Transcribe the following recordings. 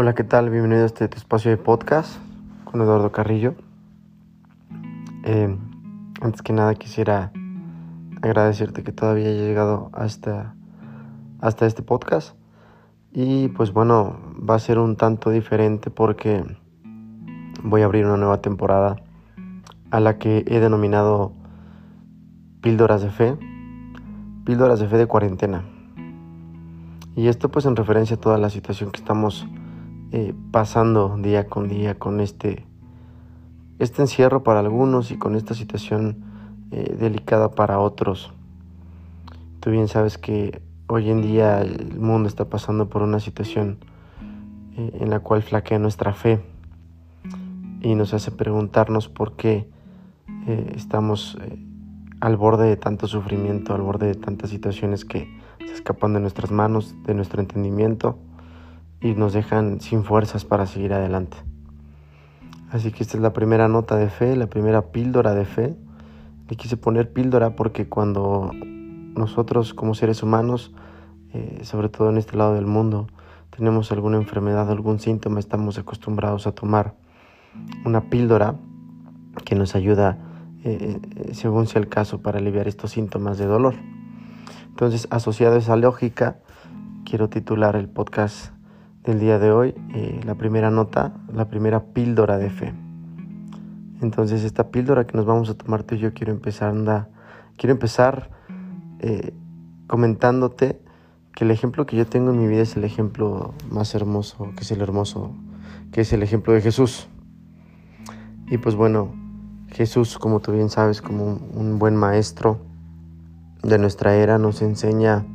Hola, ¿qué tal? Bienvenido a este espacio de podcast con Eduardo Carrillo. Eh, antes que nada quisiera agradecerte que todavía haya llegado hasta, hasta este podcast. Y pues bueno, va a ser un tanto diferente porque voy a abrir una nueva temporada a la que he denominado Píldoras de Fe. Píldoras de Fe de cuarentena. Y esto pues en referencia a toda la situación que estamos eh, pasando día con día con este, este encierro para algunos y con esta situación eh, delicada para otros. Tú bien sabes que hoy en día el mundo está pasando por una situación eh, en la cual flaquea nuestra fe y nos hace preguntarnos por qué estamos al borde de tanto sufrimiento, al borde de tantas situaciones que se escapan de nuestras manos, de nuestro entendimiento y nos dejan sin fuerzas para seguir adelante. Así que esta es la primera nota de fe, la primera píldora de fe. Le quise poner píldora porque cuando nosotros como seres humanos, eh, sobre todo en este lado del mundo, tenemos alguna enfermedad, algún síntoma, estamos acostumbrados a tomar una píldora que nos ayuda, eh, eh, según sea el caso, para aliviar estos síntomas de dolor. Entonces, asociado a esa lógica, quiero titular el podcast del día de hoy eh, la primera nota, la primera píldora de fe. Entonces, esta píldora que nos vamos a tomar tú y yo, quiero empezar, anda, quiero empezar eh, comentándote que el ejemplo que yo tengo en mi vida es el ejemplo más hermoso, que es el hermoso, que es el ejemplo de Jesús. Y pues bueno, Jesús, como tú bien sabes, como un buen maestro, de nuestra era nos enseña,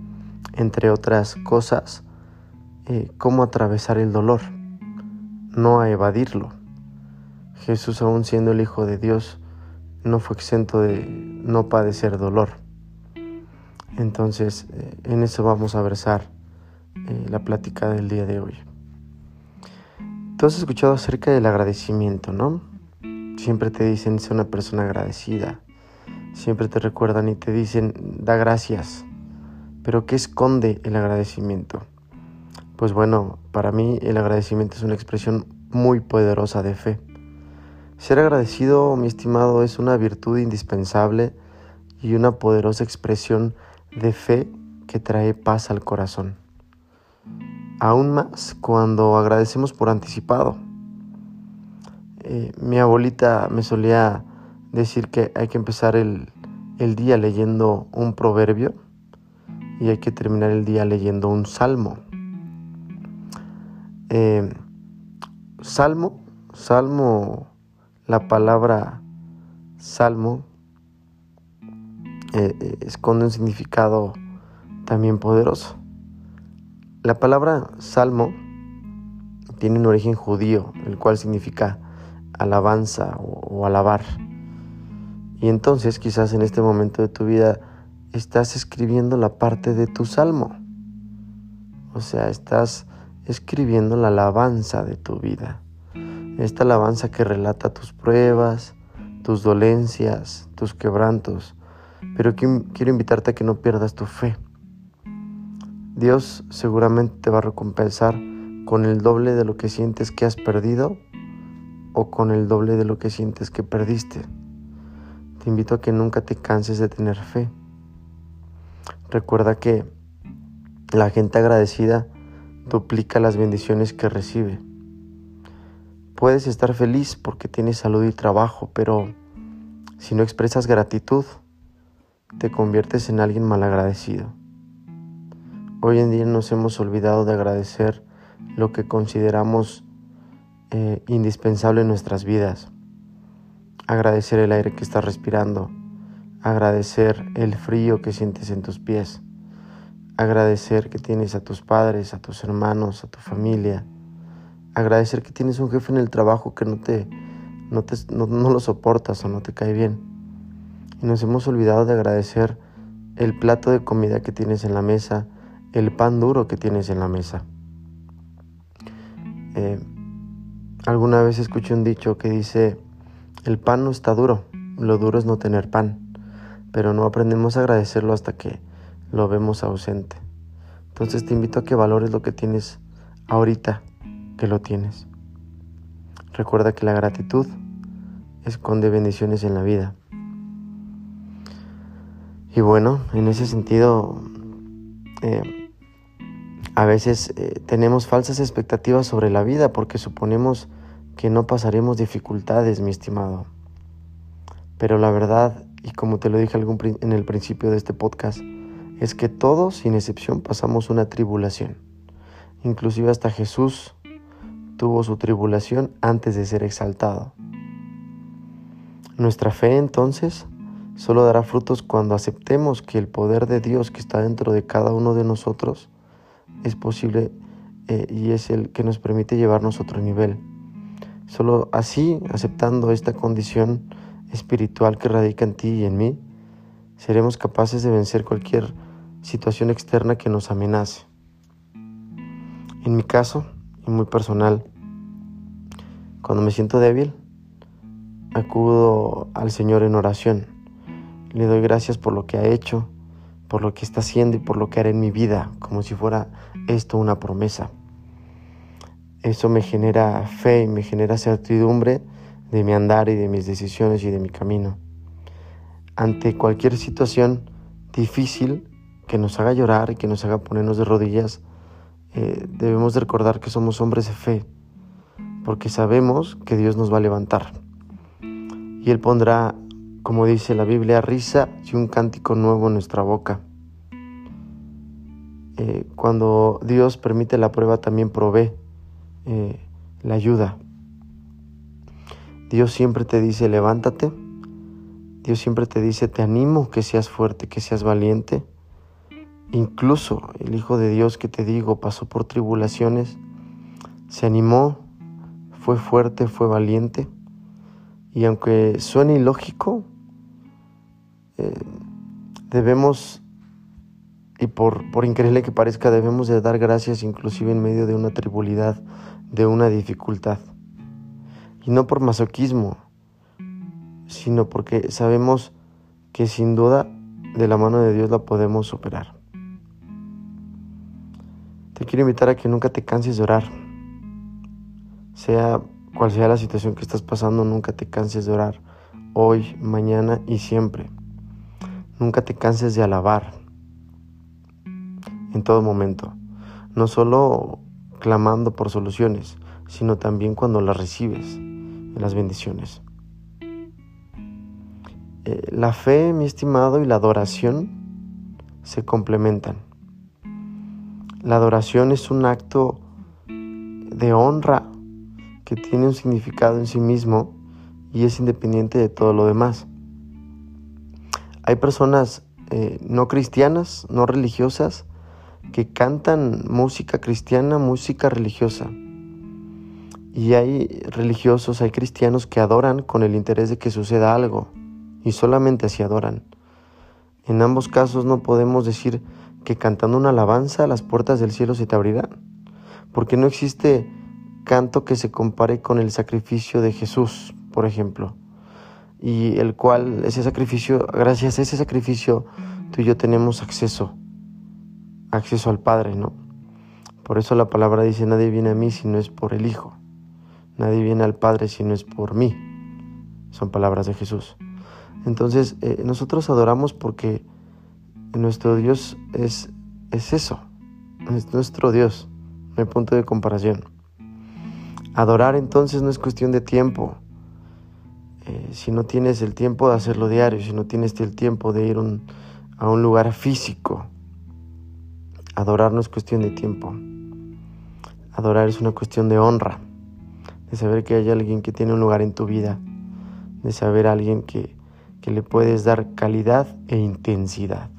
entre otras cosas, cómo atravesar el dolor, no a evadirlo. Jesús, aún siendo el Hijo de Dios, no fue exento de no padecer dolor. Entonces, eh, en eso vamos a versar eh, la plática del día de hoy. Tú has escuchado acerca del agradecimiento, ¿no? Siempre te dicen ser una persona agradecida, siempre te recuerdan y te dicen, da gracias. Pero ¿qué esconde el agradecimiento? Pues bueno, para mí el agradecimiento es una expresión muy poderosa de fe. Ser agradecido, mi estimado, es una virtud indispensable y una poderosa expresión de fe que trae paz al corazón. Aún más cuando agradecemos por anticipado. Eh, mi abuelita me solía decir que hay que empezar el, día leyendo un proverbio y hay que terminar el día leyendo un salmo. Eh, salmo, salmo, la palabra salmo eh, eh, esconde un significado también poderoso. La palabra salmo tiene un origen judío, el cual significa alabanza o alabar. Y entonces quizás en este momento de tu vida estás escribiendo la parte de tu salmo. O sea, estás escribiendo la alabanza de tu vida. Esta alabanza que relata tus pruebas, tus dolencias, tus quebrantos. Pero quiero invitarte a que no pierdas tu fe. Dios seguramente te va a recompensar con el doble de lo que sientes que has perdido o con el doble de lo que sientes que perdiste. Te invito a que nunca te canses de tener fe. Recuerda que la gente agradecida duplica las bendiciones que recibe. Puedes estar feliz porque tienes salud y trabajo, pero si no expresas gratitud, te conviertes en alguien malagradecido. Hoy en día nos hemos olvidado de agradecer lo que consideramos eh, indispensable en nuestras vidas agradecer el aire que estás respirando, agradecer el frío que sientes en tus pies, agradecer que tienes a tus padres, a tus hermanos, a tu familia, agradecer que tienes un jefe en el trabajo que no te no, te, no, lo soportas o no te cae bien. Y nos hemos olvidado de agradecer el plato de comida que tienes en la mesa, el pan duro que tienes en la mesa. Eh, alguna vez escuché un dicho que dice, el pan no está duro, lo duro es no tener pan, pero no aprendemos a agradecerlo hasta que lo vemos ausente. Entonces te invito a que valores lo que tienes ahorita, que lo tienes. Recuerda que la gratitud esconde bendiciones en la vida. Y bueno, en ese sentido, eh, a veces eh, tenemos falsas expectativas sobre la vida porque suponemos que no pasaremos dificultades, mi estimado. Pero la verdad, y como te lo dije en el principio de este podcast, es que todos, sin excepción, pasamos una tribulación. Inclusive hasta Jesús tuvo su tribulación antes de ser exaltado. Nuestra fe entonces solo dará frutos cuando aceptemos que el poder de Dios que está dentro de cada uno de nosotros es posible eh, y es el que nos permite llevarnos a otro nivel. Solo así, aceptando esta condición espiritual que radica en ti y en mí, seremos capaces de vencer cualquier situación externa que nos amenace. En mi caso, y muy personal, cuando me siento débil, acudo al Señor en oración. Le doy gracias por lo que ha hecho, por lo que está haciendo y por lo que hará en mi vida, como si fuera esto una promesa. Eso me genera fe y me genera certidumbre de mi andar y de mis decisiones y de mi camino. Ante cualquier situación difícil que nos haga llorar y que nos haga ponernos de rodillas, eh, debemos de recordar que somos hombres de fe, porque sabemos que Dios nos va a levantar. Y Él pondrá, como dice la Biblia, risa y un cántico nuevo en nuestra boca. Eh, cuando Dios permite la prueba, también provee eh, la ayuda. Dios siempre te dice, levántate. Dios siempre te dice, te animo que seas fuerte, que seas valiente. Incluso el Hijo de Dios que te digo pasó por tribulaciones, se animó, fue fuerte, fue valiente. Y aunque suene ilógico, eh, debemos, y por, por increíble que parezca, debemos de dar gracias inclusive en medio de una tribulidad, de una dificultad. Y no por masoquismo, sino porque sabemos que sin duda de la mano de Dios la podemos superar. Te quiero invitar a que nunca te canses de orar. Sea cual sea la situación que estás pasando, nunca te canses de orar. Hoy, mañana y siempre. Nunca te canses de alabar. En todo momento. No solo clamando por soluciones, sino también cuando las recibes, en las bendiciones. Eh, la fe, mi estimado, y la adoración se complementan. La adoración es un acto de honra que tiene un significado en sí mismo y es independiente de todo lo demás. Hay personas eh, no cristianas, no religiosas, que cantan música cristiana, música religiosa. Y hay religiosos, hay cristianos que adoran con el interés de que suceda algo y solamente así adoran. En ambos casos no podemos decir que cantando una alabanza las puertas del cielo se te abrirán, porque no existe canto que se compare con el sacrificio de Jesús, por ejemplo, y el cual ese sacrificio, gracias a ese sacrificio, tú y yo tenemos acceso, acceso al Padre, ¿no? Por eso la palabra dice, nadie viene a mí si no es por el Hijo, nadie viene al Padre si no es por mí, son palabras de Jesús. Entonces, eh, nosotros adoramos porque nuestro Dios es, es eso, es nuestro Dios, no hay punto de comparación. Adorar entonces no es cuestión de tiempo. Eh, si no tienes el tiempo de hacerlo diario, si no tienes el tiempo de ir a un lugar físico, adorar no es cuestión de tiempo. Adorar es una cuestión de honra, de saber que hay alguien que tiene un lugar en tu vida, de saber alguien que, que le puedes dar calidad e intensidad.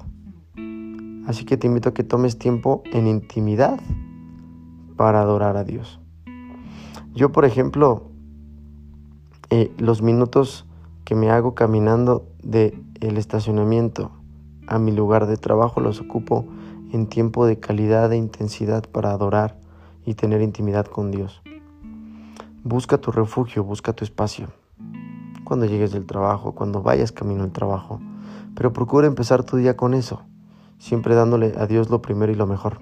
Así que te invito a que tomes tiempo en intimidad para adorar a Dios. Yo, por ejemplo, eh, los minutos que me hago caminando del el estacionamiento a mi lugar de trabajo los ocupo en tiempo de calidad e intensidad para adorar y tener intimidad con Dios. Busca tu refugio, busca tu espacio. Cuando llegues del trabajo, cuando vayas camino al trabajo. Pero procura empezar tu día con eso siempre dándole a Dios lo primero y lo mejor.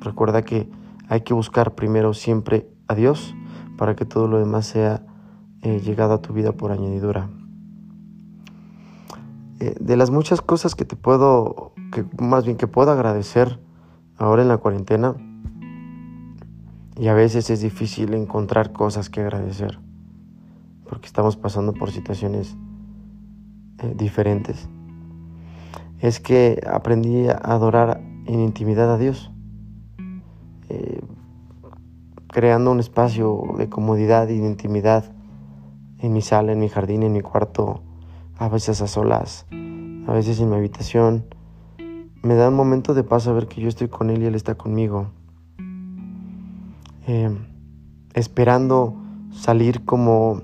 Recuerda que hay que buscar primero siempre a Dios para que todo lo demás sea eh, llegado a tu vida por añadidura. Eh, de las muchas cosas que te puedo, que más bien que puedo agradecer ahora en la cuarentena, y a veces es difícil encontrar cosas que agradecer, porque estamos pasando por situaciones eh, diferentes, es que aprendí a adorar en intimidad a Dios, eh, creando un espacio de comodidad y de intimidad en mi sala, en mi jardín, en mi cuarto, a veces a solas, a veces en mi habitación. Me da un momento de paz saber que yo estoy con Él y Él está conmigo. Eh, esperando salir como,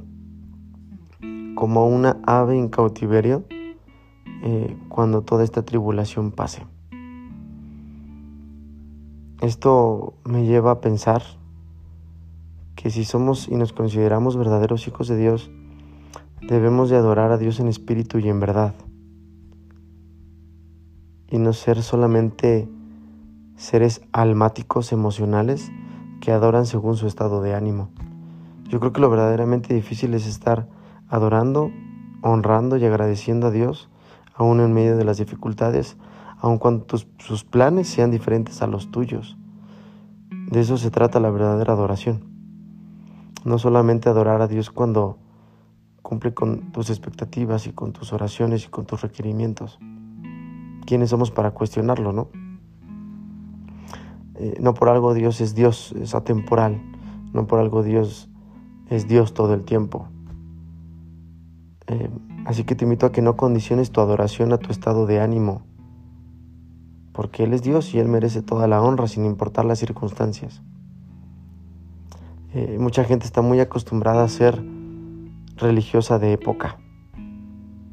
como una ave en cautiverio eh, cuando toda esta tribulación pase. Esto me lleva a pensar que si somos y nos consideramos verdaderos hijos de Dios, debemos de adorar a Dios en espíritu y en verdad. Y no ser solamente seres almáticos emocionales, que adoran según su estado de ánimo. Yo creo que lo verdaderamente difícil es estar adorando, honrando y agradeciendo a Dios, aún en medio de las dificultades, aun cuando sus planes sean diferentes a los tuyos. De eso se trata la verdadera adoración. No solamente adorar a Dios cuando cumple con tus expectativas y con tus oraciones y con tus requerimientos. ¿Quiénes somos para cuestionarlo, no? Eh, no por algo Dios es Dios, es atemporal. No por algo Dios es Dios todo el tiempo. Eh, así que te invito a que no condiciones tu adoración a tu estado de ánimo, porque Él es Dios y Él merece toda la honra sin importar las circunstancias. Eh, mucha gente está muy acostumbrada a ser religiosa de época,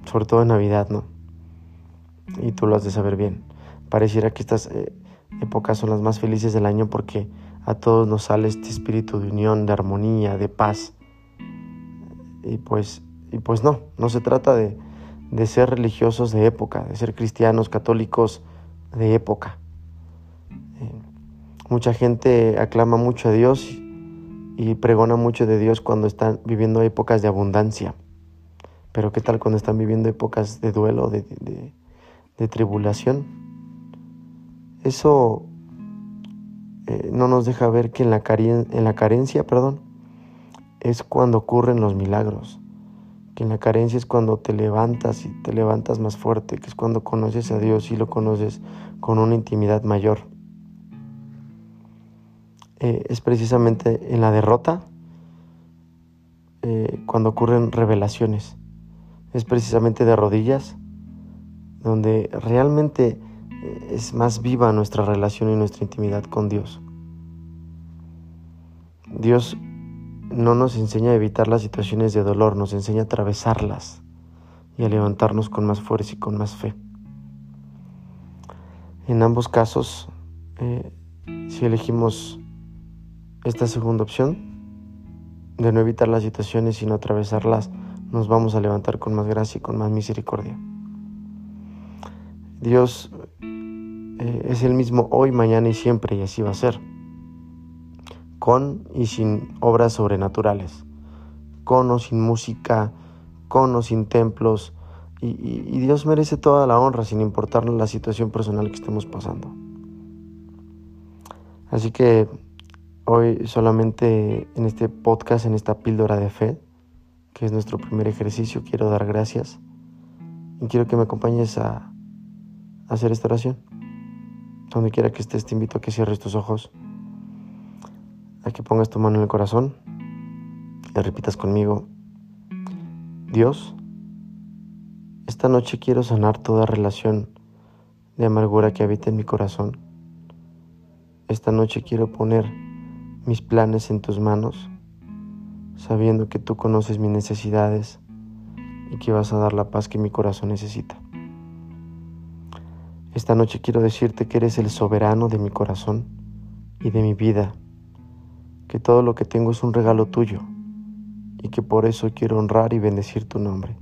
sobre todo en Navidad, ¿no? Y tú lo has de saber bien. Pareciera que estás épocas son las más felices del año porque a todos nos sale este espíritu de unión, de armonía, de paz. Y pues, y pues no, no se trata de, de ser religiosos de época, de ser cristianos, católicos de época. Eh, mucha gente aclama mucho a Dios y pregona mucho de Dios cuando están viviendo épocas de abundancia. Pero ¿qué tal cuando están viviendo épocas de duelo, de, de, tribulación? Eso eh, no nos deja ver que en la, en la carencia, perdón, es cuando ocurren los milagros. En la carencia es cuando te levantas y te levantas más fuerte, que es cuando conoces a Dios y lo conoces con una intimidad mayor. Eh, es precisamente en la derrota eh, cuando ocurren revelaciones. Es precisamente de rodillas donde realmente es más viva nuestra relación y nuestra intimidad con Dios. Dios no nos enseña a evitar las situaciones de dolor, nos enseña a atravesarlas y a levantarnos con más fuerza y con más fe. En ambos casos, eh, si elegimos esta segunda opción, de no evitar las situaciones sino atravesarlas, nos vamos a levantar con más gracia y con más misericordia. Dios eh, es el mismo hoy, mañana y siempre, y así va a ser. Con y sin obras sobrenaturales, con o sin música, con o sin templos, y, Dios merece toda la honra sin importar la situación personal que estemos pasando. Así que hoy solamente en este podcast, en esta píldora de fe, que es nuestro primer ejercicio, quiero dar gracias y quiero que me acompañes a hacer esta oración. Donde quiera que estés, te invito a que cierres tus ojos, a que pongas tu mano en el corazón y repitas conmigo, Dios, esta noche quiero sanar toda relación de amargura que habita en mi corazón. Esta noche quiero poner mis planes en tus manos, sabiendo que tú conoces mis necesidades y que vas a dar la paz que mi corazón necesita. Esta noche quiero decirte que eres el soberano de mi corazón y de mi vida, que todo lo que tengo es un regalo tuyo y que por eso quiero honrar y bendecir tu nombre.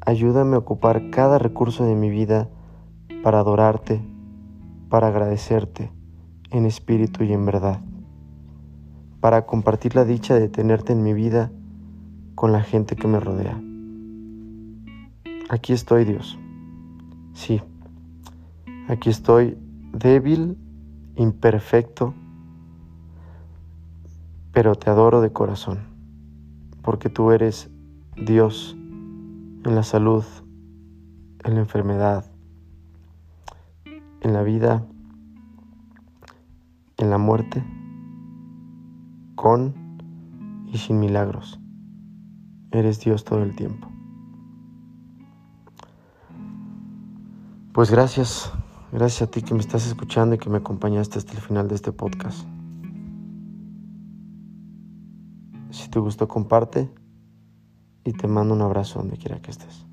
Ayúdame a ocupar cada recurso de mi vida para adorarte, para agradecerte en espíritu y en verdad, para compartir la dicha de tenerte en mi vida con la gente que me rodea. Aquí estoy, Dios. Sí, aquí estoy débil, imperfecto, pero te adoro de corazón, porque tú eres Dios en la salud, en la enfermedad, en la vida, en la muerte, con y sin milagros. Eres Dios todo el tiempo. Pues gracias, gracias a ti que me estás escuchando y que me acompañaste hasta el final de este podcast. Si te gustó, comparte y te mando un abrazo donde quiera que estés.